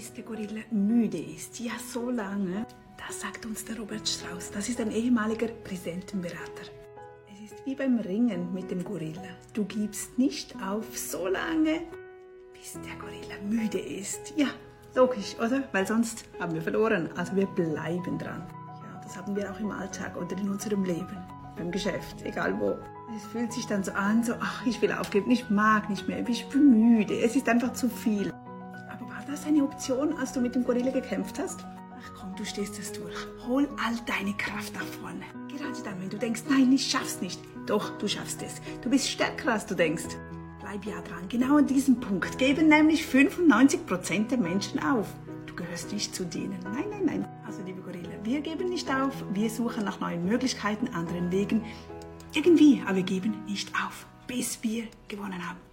bis der Gorilla müde ist. Ja, so lange. Das sagt uns der Robert Strauß. Das ist ein ehemaliger Präsidentenberater. Es ist wie beim Ringen mit dem Gorilla. Du gibst nicht auf so lange, bis der Gorilla müde ist. Ja, logisch, oder? Weil sonst haben wir verloren. Also wir bleiben dran. Ja, das haben wir auch im Alltag oder in unserem Leben. Beim Geschäft, egal wo. Es fühlt sich dann so an, so, ach, ich will aufgeben, ich mag nicht mehr, ich bin müde, es ist einfach zu viel. Das eine Option, als du mit dem Gorilla gekämpft hast? Ach komm, du stehst es durch. Hol all deine Kraft nach vorne. Gerade dann, wenn du denkst, nein, ich schaff's nicht. Doch, du schaffst es. Du bist stärker, als du denkst. Bleib ja dran. Genau an diesem Punkt geben nämlich 95% der Menschen auf. Du gehörst nicht zu denen. Nein, nein, nein. Also, liebe Gorilla, wir geben nicht auf. Wir suchen nach neuen Möglichkeiten, anderen Wegen. Irgendwie, aber wir geben nicht auf, bis wir gewonnen haben.